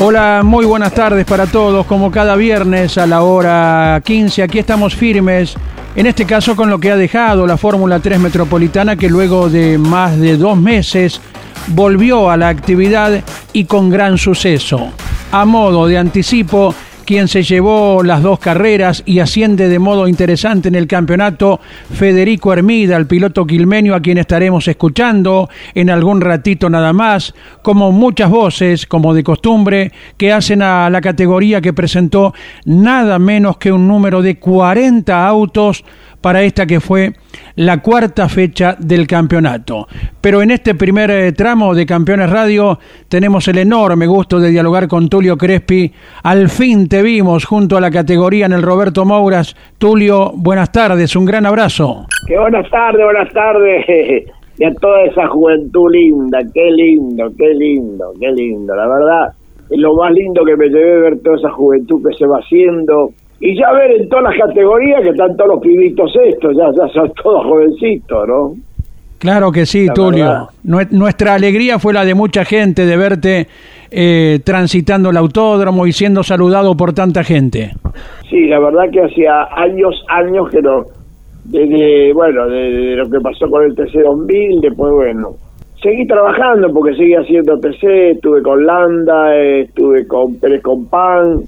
Hola, muy buenas tardes para todos. Como cada viernes a la hora 15, aquí estamos firmes. En este caso con lo que ha dejado la Fórmula 3 Metropolitana que luego de más de dos meses volvió a la actividad y con gran suceso. A modo de anticipo, quien se llevó las dos carreras y asciende de modo interesante en el campeonato, Federico Hermida, el piloto quilmenio a quien estaremos escuchando en algún ratito nada más, como muchas voces, como de costumbre, que hacen a la categoría que presentó nada menos que un número de 40 autos para esta que fue la cuarta fecha del campeonato. Pero en este primer eh, tramo de Campeones Radio tenemos el enorme gusto de dialogar con Tulio Crespi. Al fin te vimos junto a la categoría en el Roberto Mouras. Tulio, buenas tardes, un gran abrazo. Qué buenas tardes, buenas tardes. Y a toda esa juventud linda, qué lindo, qué lindo, qué lindo, la verdad. Lo más lindo que me llevé ver toda esa juventud que se va haciendo, y ya ver en todas las categorías que están todos los pibitos estos, ya, ya son todos jovencitos, ¿no? Claro que sí, Tulio. Nuestra alegría fue la de mucha gente de verte eh, transitando el autódromo y siendo saludado por tanta gente. Sí, la verdad que hacía años, años que no, desde, bueno, de lo que pasó con el TC2000, después, bueno, seguí trabajando porque seguí haciendo TC, estuve con Landa, estuve con Pérez Compán,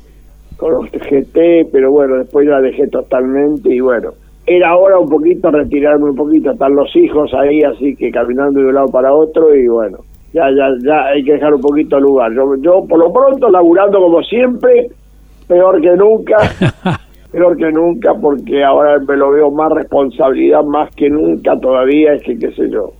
con los GT, pero bueno, después la dejé totalmente y bueno, era hora un poquito retirarme un poquito, están los hijos ahí, así que caminando de un lado para otro y bueno, ya, ya, ya hay que dejar un poquito lugar. Yo, yo por lo pronto laburando como siempre, peor que nunca, peor que nunca, porque ahora me lo veo más responsabilidad más que nunca todavía, es que qué sé yo.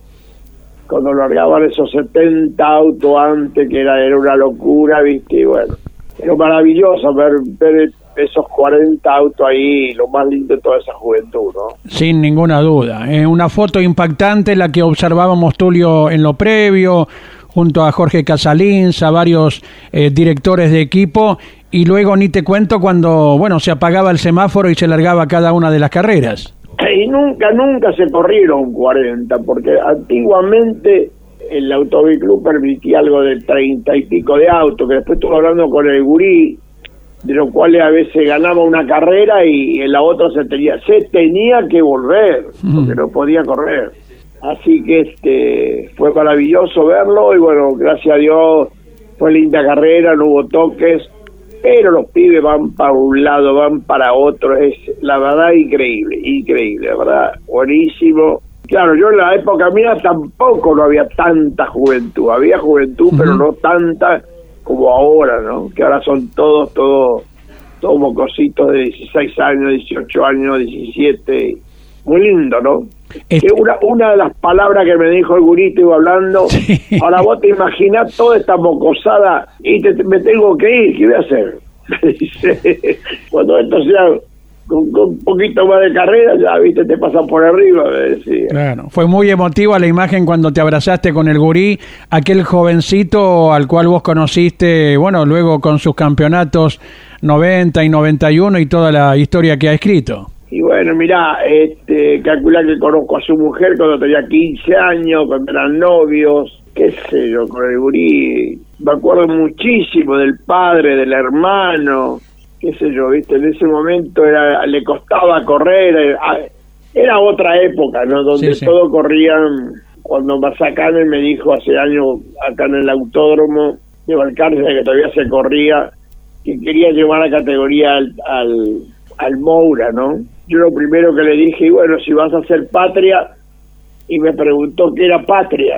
Cuando largaban esos 70 autos antes, que era, era una locura, viste, y bueno pero maravilloso ver, ver esos 40 autos ahí, lo más lindo de toda esa juventud, ¿no? Sin ninguna duda. Eh, una foto impactante la que observábamos Tulio en lo previo, junto a Jorge Casalins, a varios eh, directores de equipo, y luego ni te cuento cuando, bueno, se apagaba el semáforo y se largaba cada una de las carreras. Y nunca, nunca se corrieron 40, porque antiguamente el Club permitía algo de treinta y pico de autos, que después estuve hablando con el gurí, de los cuales a veces ganaba una carrera y en la otra se tenía, se tenía que volver, porque no podía correr. Así que este fue maravilloso verlo y bueno, gracias a Dios fue linda carrera, no hubo toques, pero los pibes van para un lado, van para otro, es la verdad increíble, increíble, la verdad, buenísimo Claro, yo en la época mía tampoco no había tanta juventud, había juventud, pero no tanta como ahora, ¿no? Que ahora son todos, todos, todos mocositos de 16 años, 18 años, 17. Muy lindo, ¿no? Este una, una de las palabras que me dijo el gurito, iba hablando, ahora vos te imaginás toda esta mocosada y te, me tengo que ir, ¿qué voy a hacer? cuando esto sea con, un poquito más de carrera, ya viste, te pasan por arriba. Claro, fue muy emotiva la imagen cuando te abrazaste con el gurí, aquel jovencito al cual vos conociste, bueno, luego con sus campeonatos 90 y 91 y toda la historia que ha escrito. Y bueno, mirá, este, calcular que conozco a su mujer cuando tenía 15 años, cuando eran novios, qué sé yo, con el gurí. Me acuerdo muchísimo del padre, del hermano, qué sé yo, viste, en ese momento era le costaba correr, era, otra época, ¿no? Donde todo corrían, cuando Mazacane me dijo hace años acá en el autódromo de Balcarce que todavía se corría, que quería llevar a categoría al, al, Moura, ¿no? Yo lo primero que le dije, y bueno, si vas a hacer patria, y me preguntó qué era patria.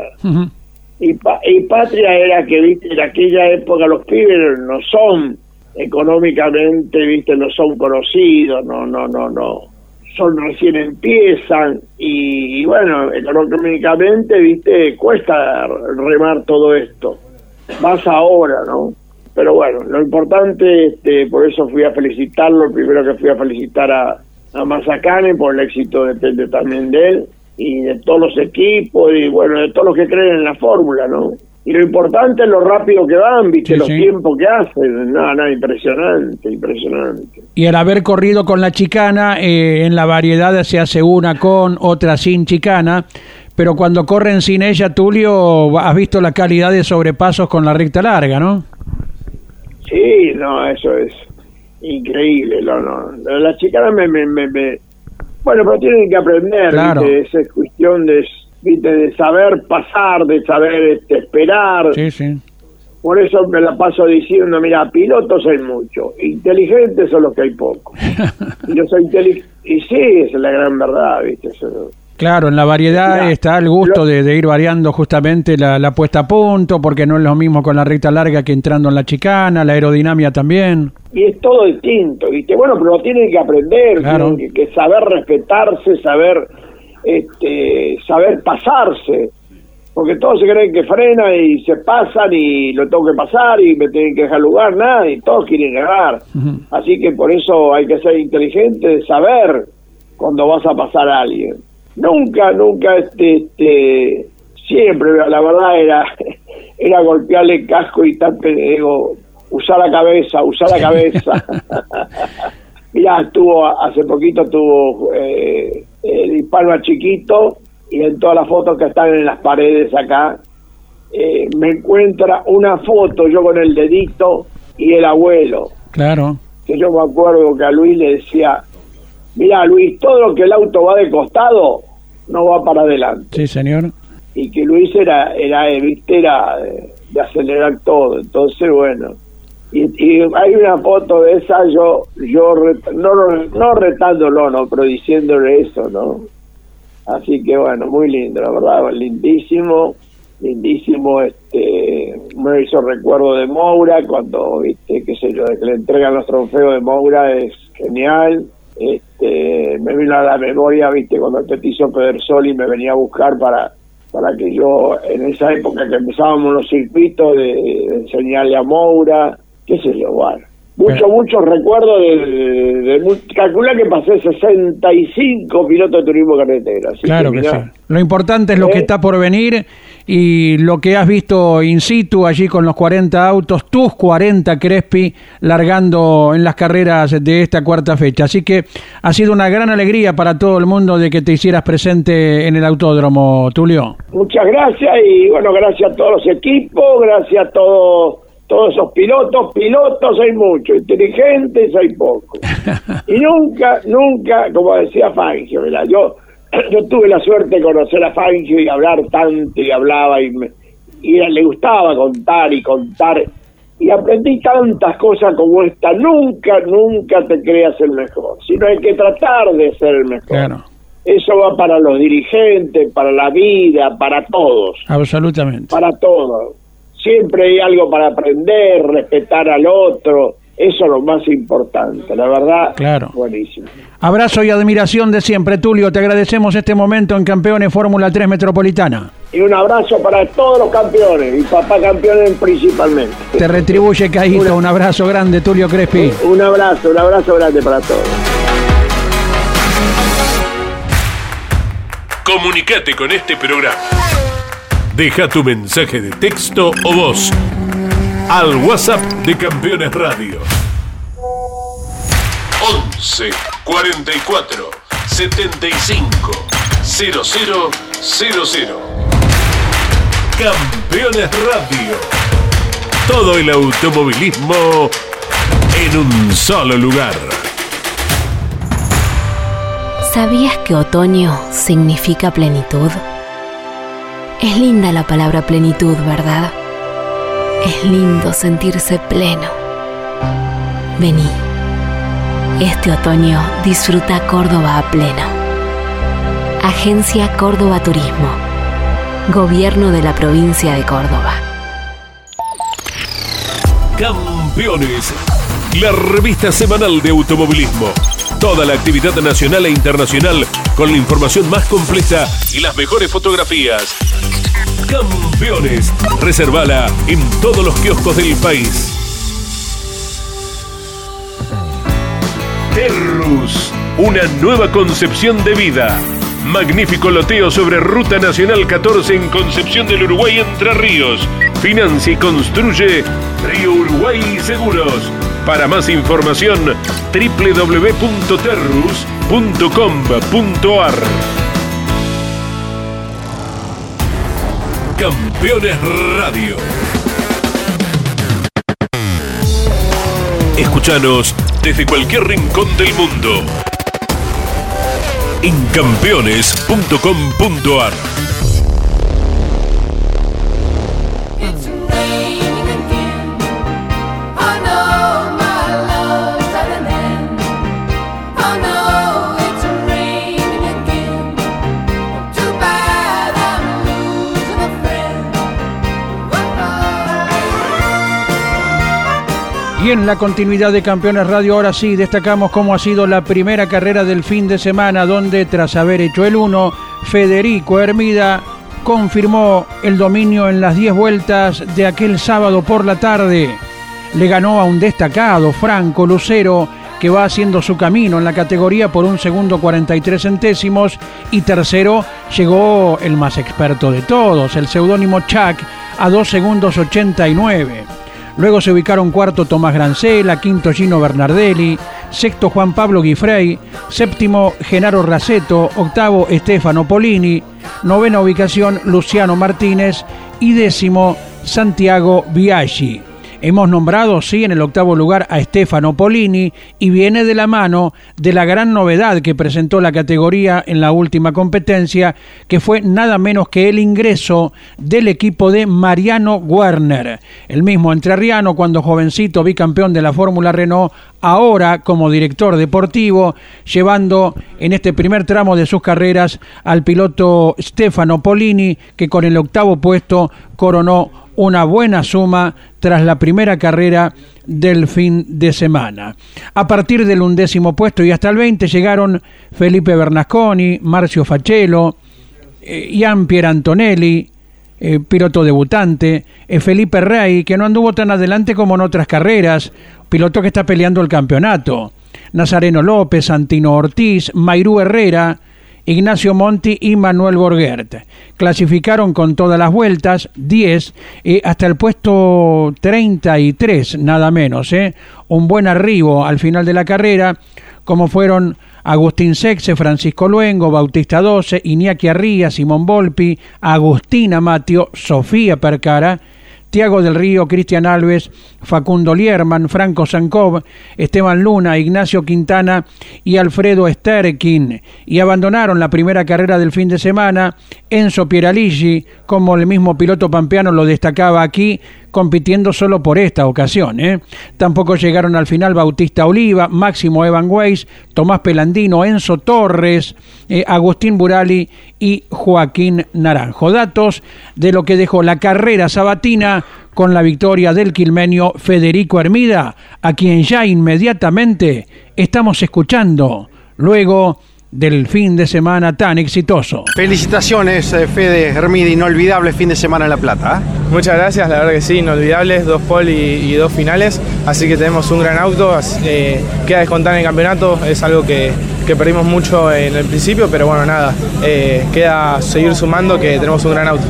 y, y patria era que, viste, en aquella época los pibes no son económicamente, viste, no son conocidos, no, no, no, no. son recién empiezan y, bueno, económicamente, viste, cuesta remar todo esto. Más ahora, ¿no? Pero bueno, lo importante, este, por eso fui a felicitarlo, primero que fui a felicitar a, a por el éxito depende también de él y de todos los equipos y bueno, de todos los que creen en la fórmula, ¿no? Y lo importante es lo rápido que van, viste, los tiempos que hacen, nada, nada, impresionante, impresionante. Y el haber corrido con la chicana, eh, en la variedad se hace una con, otra sin chicana, pero cuando corren sin ella, Tulio, has visto la calidad de sobrepasos con la recta larga, ¿no? Sí, no, eso es increíble, no, no. La chicana me, me, me, Bueno, pero tienen que aprender, claro. esa es cuestión de de saber pasar, de saber este, esperar. Sí, sí. Por eso me la paso diciendo, mira, pilotos hay mucho, inteligentes son los que hay pocos. y yo soy inteligente, y sí, es la gran verdad, ¿viste? Claro, en la variedad está el gusto de, ir variando justamente la, puesta a punto, porque no es lo mismo con la recta larga que entrando en la chicana, la aerodinámica también. Y es todo distinto, ¿viste? Bueno, pero tienen que aprender, tienen que saber respetarse, saber este, saber pasarse, porque todos se creen que frena y se pasan y lo tengo que pasar y me tienen que dejar lugar, nada, y todos quieren ganar. Así que por eso hay que ser inteligente, saber cuando vas a pasar a alguien. Nunca, nunca, este, este siempre, la verdad era, era golpearle el casco y tan, digo, usar la cabeza, usar la cabeza. Mira, estuvo, hace poquito tuvo eh, el Palma chiquito y en todas las fotos que están en las paredes acá, eh, me encuentra una foto yo con el dedito y el abuelo. Claro. Que yo me acuerdo que a Luis le decía, mira Luis, todo lo que el auto va de costado no va para adelante. Sí, señor. Y que Luis era, era, viste, era de acelerar todo. Entonces, bueno, y, hay una foto de esa yo yo no no retándolo no pero diciéndole eso no así que bueno muy lindo la verdad lindísimo lindísimo este me hizo recuerdo de Moura cuando viste qué sé yo que le entregan los trofeos de Moura es genial este me vino a la memoria viste cuando te hizo Pedersoli me venía a buscar para para que yo en esa época que empezábamos los circuitos de, de enseñarle a Moura qué sé yo, bueno. Mucho, mucho recuerdo de, de, calcula que pasé 65 pilotos de turismo carretera. claro que, sí. Lo importante es lo que ¿Eh? está por venir y lo que has visto in situ allí con los 40 autos, tus 40 Crespi, largando en las carreras de esta cuarta fecha. Así que ha sido una gran alegría para todo el mundo de que te hicieras presente en el autódromo, Tulio. Muchas gracias y bueno, gracias a todos los equipos, gracias a todos todos esos pilotos, pilotos hay muchos, inteligentes hay pocos. Y nunca, nunca, como decía Fangio, ¿verdad? Yo, yo tuve la suerte de conocer a Fangio y hablar tanto y hablaba y, me, y le gustaba contar y contar. Y aprendí tantas cosas como esta. Nunca, nunca te creas el mejor, sino hay que tratar de ser el mejor. Eso va para los dirigentes, para la vida, para todos. Absolutamente. Para todos siempre hay algo para aprender, respetar al otro. Eso es lo más importante, la verdad. Claro. Buenísimo. Abrazo y admiración de siempre, Tulio. Te agradecemos este momento en Campeones Fórmula 3 Metropolitana. Y un abrazo para todos los campeones, y papá campeones principalmente. Te retribuye, Caíto. Un abrazo grande, Tulio Crespi. Un abrazo, un abrazo grande para todos. Comunicate con este programa Deja tu mensaje de texto o voz al WhatsApp de Campeones Radio. 11 44 75 0000. Campeones Radio. Todo el automovilismo en un solo lugar. ¿Sabías que otoño significa plenitud? Es linda la palabra plenitud, ¿verdad? Es lindo sentirse pleno. Vení. Este otoño disfruta Córdoba a pleno. Agencia Córdoba Turismo. Gobierno de la provincia de Córdoba. Campeones. La revista semanal de automovilismo Toda la actividad nacional e internacional con la información más completa y las mejores fotografías. Campeones. Reservala en todos los kioscos del país. Terrus, una nueva concepción de vida. Magnífico loteo sobre Ruta Nacional 14 en Concepción del Uruguay Entre Ríos. Financia y construye Río Uruguay Seguros. Para más información, www.terrus.com.ar. Campeones Radio. Escúchanos desde cualquier rincón del mundo en campeones.com.ar. En la continuidad de Campeones Radio, ahora sí, destacamos cómo ha sido la primera carrera del fin de semana, donde tras haber hecho el 1, Federico Hermida confirmó el dominio en las 10 vueltas de aquel sábado por la tarde. Le ganó a un destacado, Franco Lucero, que va haciendo su camino en la categoría por un segundo 43 centésimos. Y tercero llegó el más experto de todos, el seudónimo Chuck, a 2 segundos 89. Luego se ubicaron cuarto Tomás Grancela, quinto Gino Bernardelli, sexto Juan Pablo Guifrey, séptimo Genaro Raceto, octavo Estefano Polini, novena ubicación Luciano Martínez y décimo Santiago Biaggi. Hemos nombrado, sí, en el octavo lugar a Stefano Polini y viene de la mano de la gran novedad que presentó la categoría en la última competencia, que fue nada menos que el ingreso del equipo de Mariano Werner, el mismo entrerriano cuando jovencito bicampeón de la Fórmula Renault, ahora como director deportivo, llevando en este primer tramo de sus carreras al piloto Stefano Polini, que con el octavo puesto coronó una buena suma tras la primera carrera del fin de semana. A partir del undécimo puesto y hasta el 20 llegaron Felipe Bernasconi, Marcio Facelo, eh, Pierantonelli, eh, piloto debutante, eh, Felipe Rey, que no anduvo tan adelante como en otras carreras, piloto que está peleando el campeonato, Nazareno López, Santino Ortiz, Mairú Herrera, Ignacio Monti y Manuel Borguert. Clasificaron con todas las vueltas 10 eh, hasta el puesto 33, nada menos. Eh. Un buen arribo al final de la carrera, como fueron Agustín Sexe, Francisco Luengo, Bautista 12, Iñaki Arría, Simón Volpi, Agustina Matio, Sofía Percara Tiago del Río, Cristian Alves, Facundo Lierman, Franco Sankov, Esteban Luna, Ignacio Quintana y Alfredo Sterkin. Y abandonaron la primera carrera del fin de semana Enzo Pieraligi, como el mismo piloto pampeano lo destacaba aquí, compitiendo solo por esta ocasión. ¿eh? Tampoco llegaron al final Bautista Oliva, Máximo Evan Weiss, Tomás Pelandino, Enzo Torres, eh, Agustín Burali y Joaquín Naranjo. Datos de lo que dejó la carrera sabatina con la victoria del quilmenio Federico Hermida, a quien ya inmediatamente estamos escuchando. Luego del fin de semana tan exitoso. Felicitaciones, eh, Fede Hermida, inolvidable fin de semana en La Plata. ¿eh? Muchas gracias, la verdad que sí, inolvidables, dos pole y, dos finales, así que tenemos un gran auto, eh, queda descontar en el campeonato, es algo que, perdimos mucho en el principio, pero bueno, nada, queda seguir sumando que tenemos un gran auto.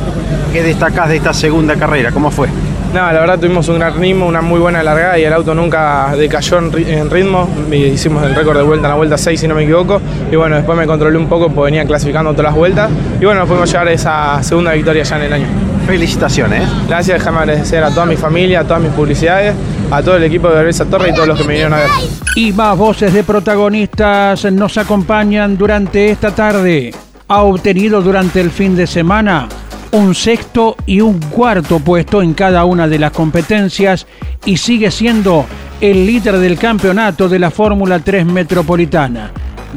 ¿Qué destacás de esta segunda carrera? ¿Cómo fue? No, la verdad tuvimos un gran ritmo, una muy buena largada y el auto nunca decayó en, ritmo. Hicimos el récord de vuelta en la vuelta 6, si no me equivoco. Y bueno, después me controlé un poco porque venía clasificando todas las vueltas. Y bueno, pudimos llegar a esa segunda victoria ya en el año. Felicitaciones. Gracias, déjame agradecer a toda mi familia, a todas mis publicidades, a todo el equipo de Gabriel Torre y todos los que me vinieron a ver. Y más voces de protagonistas nos acompañan durante esta tarde. Ha obtenido durante el fin de semana un sexto y un cuarto puesto en cada una de las competencias y sigue siendo el líder del campeonato de la Fórmula 3 Metropolitana.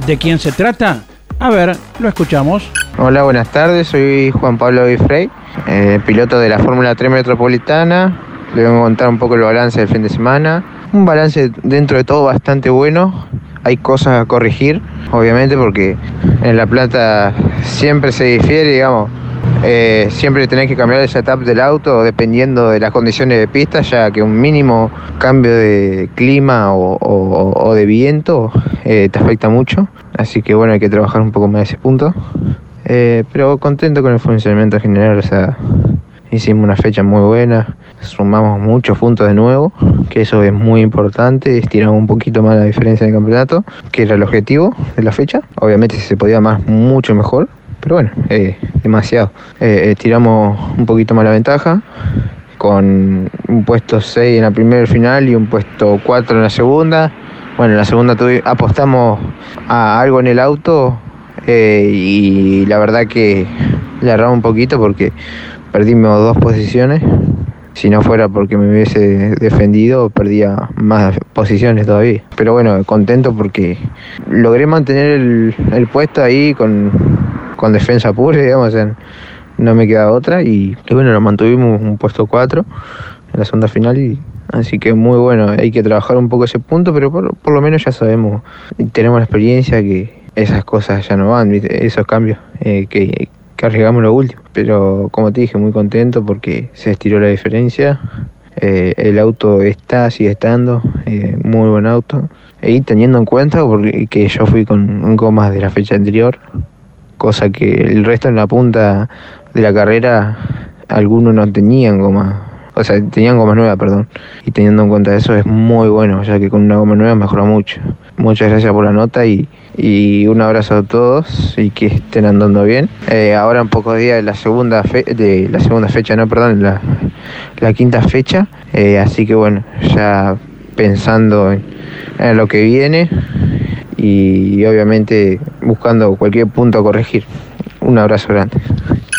¿De quién se trata? A ver, lo escuchamos. Hola, buenas tardes, soy Juan Pablo Bifrey, eh, piloto de la Fórmula 3 Metropolitana. Le voy a contar un poco el balance del fin de semana. Un balance dentro de todo bastante bueno, hay cosas a corregir, obviamente, porque en La Plata siempre se difiere, digamos. Eh, siempre tenés que cambiar el setup del auto dependiendo de las condiciones de pista, ya que un mínimo cambio de clima o, de viento eh, te afecta mucho. Así que bueno, hay que trabajar un poco más ese punto. Eh, pero contento con el funcionamiento general, o sea, hicimos una fecha muy buena, sumamos muchos puntos de nuevo, que eso es muy importante, estiramos un poquito más la diferencia en el campeonato, que era el objetivo de la fecha. Obviamente si se podía más, mucho mejor, pero bueno, eh, demasiado. Eh, estiramos un poquito más la ventaja, con un puesto 6 en la primera final y un puesto 4 en la segunda. Bueno, en la segunda apostamos a algo en el auto eh, y la verdad que le un poquito porque perdimos dos posiciones. Si no fuera porque me hubiese defendido, perdía más posiciones todavía. Pero bueno, contento porque logré mantener el, puesto ahí con, defensa pura, digamos, no me queda otra. Y, bueno, lo mantuvimos un puesto 4 en la segunda final y Así que muy bueno, hay que trabajar un poco ese punto, pero por, por lo menos ya sabemos, tenemos la experiencia que, esas cosas ya no van, esos cambios eh, que, que, arriesgamos lo último. Pero como te dije, muy contento porque se estiró la diferencia. Eh, el auto está, sigue estando, eh, muy buen auto. Y teniendo en cuenta porque, que yo fui con gomas de la fecha anterior, cosa que el resto en la punta de la carrera, algunos no tenían gomas o sea, tenían goma nueva, perdón. Y teniendo en cuenta eso es muy bueno, ya que con una goma nueva mejora mucho. Muchas gracias por la nota y, un abrazo a todos y que estén andando bien. Eh, ahora en pocos días de la segunda fe de la segunda fecha, no, perdón, la, la quinta fecha. Eh, así que bueno, ya pensando en, en lo que viene y obviamente buscando cualquier punto a corregir. Un abrazo grande.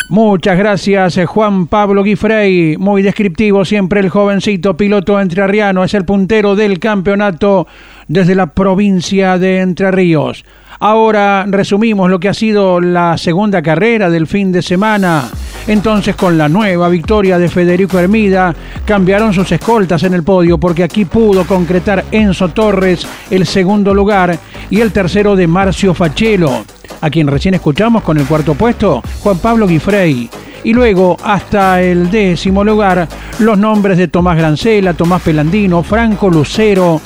Muchas gracias, eh, Juan Pablo Guifrey. Muy descriptivo siempre el jovencito piloto entrerriano. Es el puntero del campeonato desde la provincia de Entre Ríos. Ahora resumimos lo que ha sido la segunda carrera del fin de semana. Entonces con la nueva victoria de Federico Hermida cambiaron sus escoltas en el podio porque aquí pudo concretar Enzo Torres el segundo lugar y el tercero de Marcio Fachelo a quien recién escuchamos con el cuarto puesto, Juan Pablo Guifrey. Y luego, hasta el décimo lugar, los nombres de Tomás Grancela, Tomás Pelandino, Franco Lucero,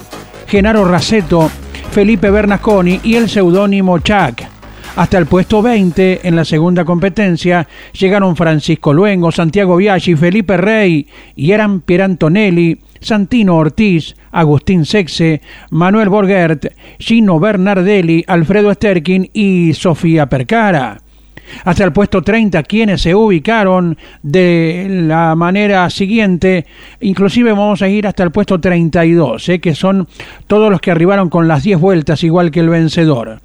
Genaro Raceto, Felipe Bernasconi y el seudónimo Chac. Hasta el puesto 20 en la segunda competencia llegaron Francisco Luengo, Santiago Biaggi, Felipe Rey y eran Pierantonelli, Santino Ortiz, Agustín Sexe, Manuel Borgert, Gino Bernardelli, Alfredo Sterkin y Sofía Percara. Hasta el puesto 30, quienes se ubicaron de la manera siguiente, inclusive vamos a ir hasta el puesto 32, ¿eh? que son todos los que arribaron con las 10 vueltas, igual que el vencedor.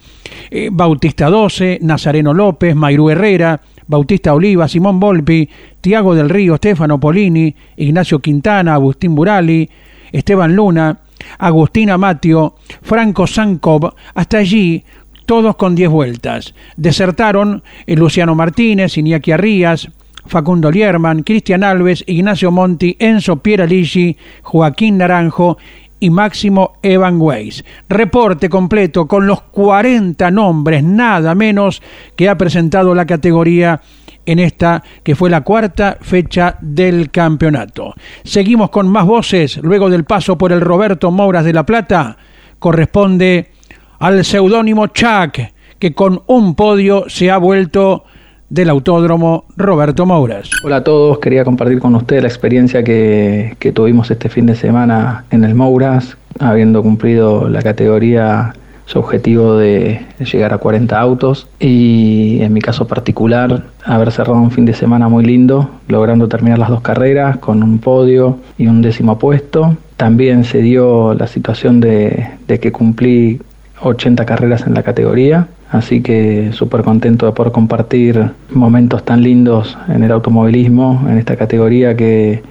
Eh, Bautista 12, Nazareno López, Mayrú Herrera, Bautista Oliva, Simón Volpi, Tiago del Río, Stefano Polini, Ignacio Quintana, Agustín Burali, Esteban Luna, Agustín Amatio, Franco Sankov, hasta allí todos con 10 vueltas. Desertaron eh, Luciano Martínez, Iñaki Arrías, Facundo Lierman, Cristian Alves, Ignacio Monti, Enzo Pieraligi, Joaquín Naranjo y Máximo Evan Weiss. Reporte completo con los 40 nombres, nada menos, que ha presentado la categoría en esta que fue la cuarta fecha del campeonato. Seguimos con más voces luego del paso por el Roberto Mouras de La Plata. Corresponde al seudónimo Chuck, que con un podio se ha vuelto del Autódromo Roberto Mouras. Hola a todos, quería compartir con ustedes la experiencia que, que tuvimos este fin de semana en el Mouras, habiendo cumplido la categoría su objetivo de, llegar a 40 autos y en mi caso particular haber cerrado un fin de semana muy lindo, logrando terminar las dos carreras con un podio y un décimo puesto. También se dio la situación de, de que cumplí 80 carreras en la categoría, así que súper contento de poder compartir momentos tan lindos en el automovilismo, en esta categoría que,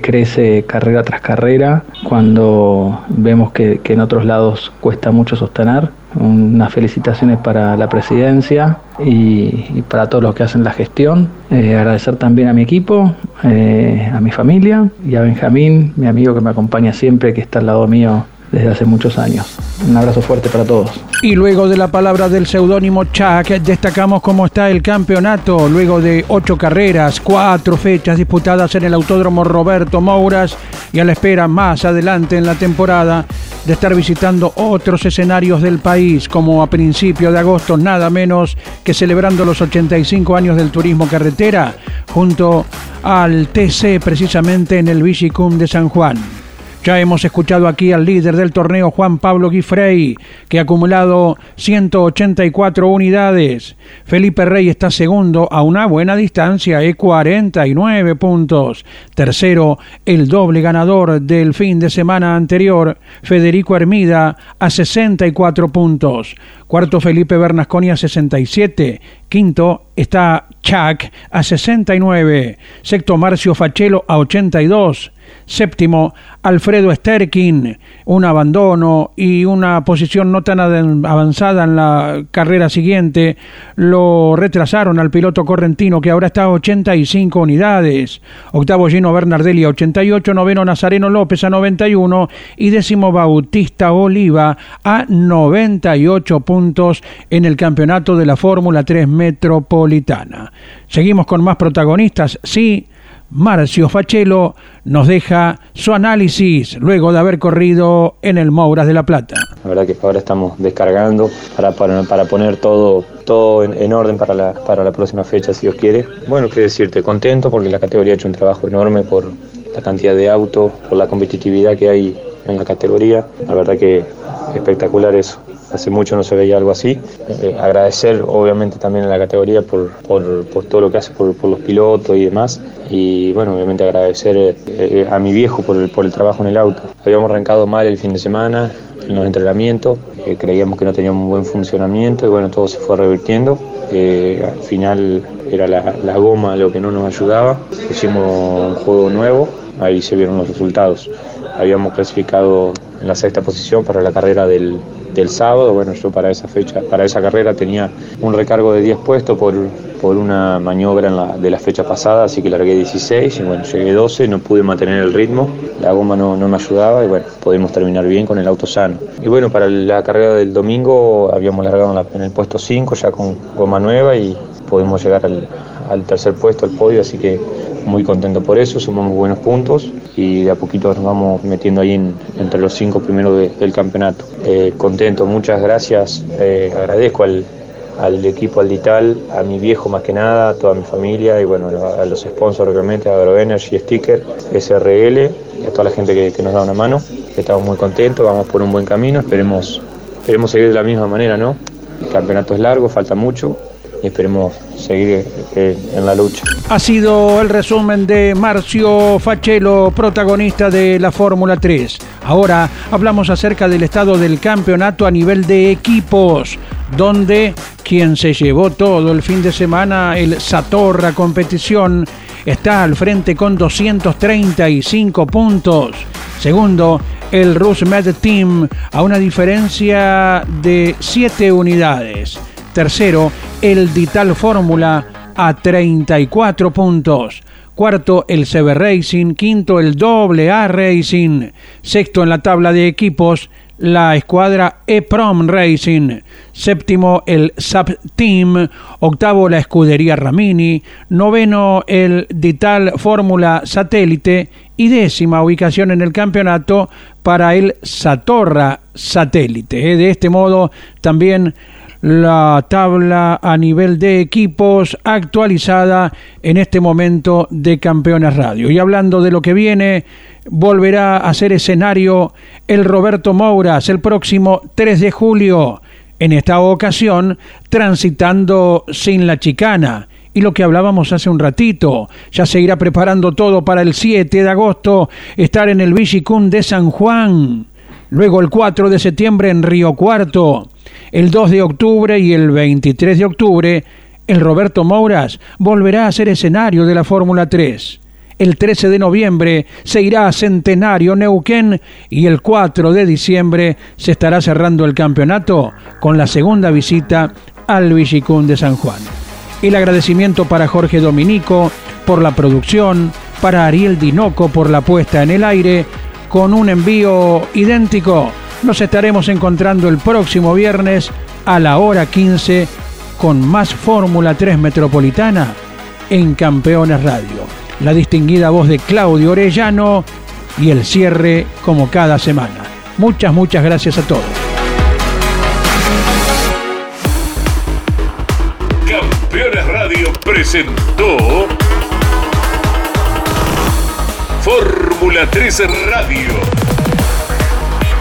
crece carrera tras carrera, cuando vemos que, en otros lados cuesta mucho sostener. Unas felicitaciones para la presidencia y, y para todos los que hacen la gestión. Eh, agradecer también a mi equipo, eh, a mi familia y a Benjamín, mi amigo que me acompaña siempre, que está al lado mío desde hace muchos años. Un abrazo fuerte para todos. Y luego de la palabra del seudónimo Chuck, destacamos cómo está el campeonato. Luego de ocho carreras, cuatro fechas disputadas en el Autódromo Roberto Mouras y a la espera más adelante en la temporada de estar visitando otros escenarios del país, como a principio de agosto, nada menos que celebrando los 85 años del turismo carretera, junto al TC precisamente en el Vigicum de San Juan. Ya hemos escuchado aquí al líder del torneo, Juan Pablo Guifrey, que ha acumulado 184 unidades. Felipe Rey está segundo a una buena distancia, y 49 puntos. Tercero, el doble ganador del fin de semana anterior, Federico Hermida, a 64 puntos. Cuarto, Felipe Bernasconi a 67. Quinto está Chuck a 69. Sexto, Marcio Fachelo a 82. Séptimo, Alfredo Sterkin, un abandono y una posición no tan avanzada en la carrera siguiente, lo retrasaron al piloto correntino que ahora está a 85 unidades. Octavo Gino Bernardelli a 88, noveno Nazareno López a 91 y décimo Bautista Oliva a 98 puntos en el campeonato de la Fórmula 3 Metropolitana. Seguimos con más protagonistas, sí, Marcio Fachelo nos deja su análisis luego de haber corrido en el Mouras de la Plata. La verdad que ahora estamos descargando para, para, poner todo, todo en, orden para la, para la próxima fecha, si Dios quiere. Bueno, qué decirte, contento porque la categoría ha hecho un trabajo enorme por la cantidad de autos, por la competitividad que hay en la categoría. La verdad que espectacular eso hace mucho no se veía algo así. Eh, agradecer obviamente también a la categoría por, todo lo que hace por, los pilotos y demás. Y bueno, obviamente agradecer eh, a mi viejo por el, por el trabajo en el auto. Habíamos arrancado mal el fin de semana en los entrenamientos, eh, creíamos que no teníamos un buen funcionamiento y bueno, todo se fue revirtiendo. al final era la, la goma lo que no nos ayudaba. Hicimos un juego nuevo, ahí se vieron los resultados. Habíamos clasificado en la sexta posición para la carrera del, del sábado. Bueno, yo para esa fecha, para esa carrera tenía un recargo de 10 puestos por, por una maniobra de la fecha pasada, así que largué 16 y bueno, llegué 12, no pude mantener el ritmo, la goma no, no me ayudaba y bueno, pudimos terminar bien con el auto sano. Y bueno, para la carrera del domingo habíamos largado en, el puesto 5 ya con goma nueva y pudimos llegar al, al tercer puesto, al podio, así que muy contento por eso, sumamos buenos puntos y de a poquito nos vamos metiendo ahí entre los cinco primeros del campeonato. Eh, contento, muchas gracias, eh, agradezco al, equipo Aldital, a mi viejo más que nada, a toda mi familia y bueno, a los sponsors realmente, a AgroEnergy, Sticker, SRL y a toda la gente que, nos da una mano. Estamos muy contentos, vamos por un buen camino, esperemos, esperemos seguir de la misma manera, ¿no? El campeonato es largo, falta mucho, y esperemos seguir eh, en la lucha. Ha sido el resumen de Marcio Fachelo, protagonista de la Fórmula 3. Ahora hablamos acerca del estado del campeonato a nivel de equipos, donde quien se llevó todo el fin de semana, el Satorra Competición, está al frente con 235 puntos. Segundo, el Rusmed Team a una diferencia de 7 unidades. Tercero, el Dital Fórmula a 34 puntos. Cuarto, el CB Racing. Quinto, el Doble A Racing. Sexto en la tabla de equipos, la escuadra E-Prom Racing. Séptimo, el SAP Team. Octavo, la escudería Ramini. Noveno, el Dital Fórmula Satélite. Y décima ubicación en el campeonato para el Satorra Satélite. De este modo, también la tabla a nivel de equipos actualizada en este momento de Campeones Radio. Y hablando de lo que viene, volverá a ser escenario el Roberto Mouras el próximo 3 de julio. En esta ocasión, transitando sin la chicana. Y lo que hablábamos hace un ratito, ya se irá preparando todo para el 7 de agosto, estar en el Vigicún de San Juan. Luego el 4 de septiembre en Río Cuarto el 2 de octubre y el 23 de octubre, el Roberto Mouras volverá a ser escenario de la Fórmula 3. El 13 de noviembre se irá a Centenario Neuquén y el 4 de diciembre se estará cerrando el campeonato con la segunda visita al Villicún de San Juan. El agradecimiento para Jorge Dominico por la producción, para Ariel Dinoco por la puesta en el aire, con un envío idéntico Nos estaremos encontrando el próximo viernes a la hora 15 con más Fórmula 3 Metropolitana en Campeones Radio. La distinguida voz de Claudio Orellano y el cierre como cada semana. Muchas, muchas gracias a todos. Campeones Radio presentó Fórmula 3 Radio.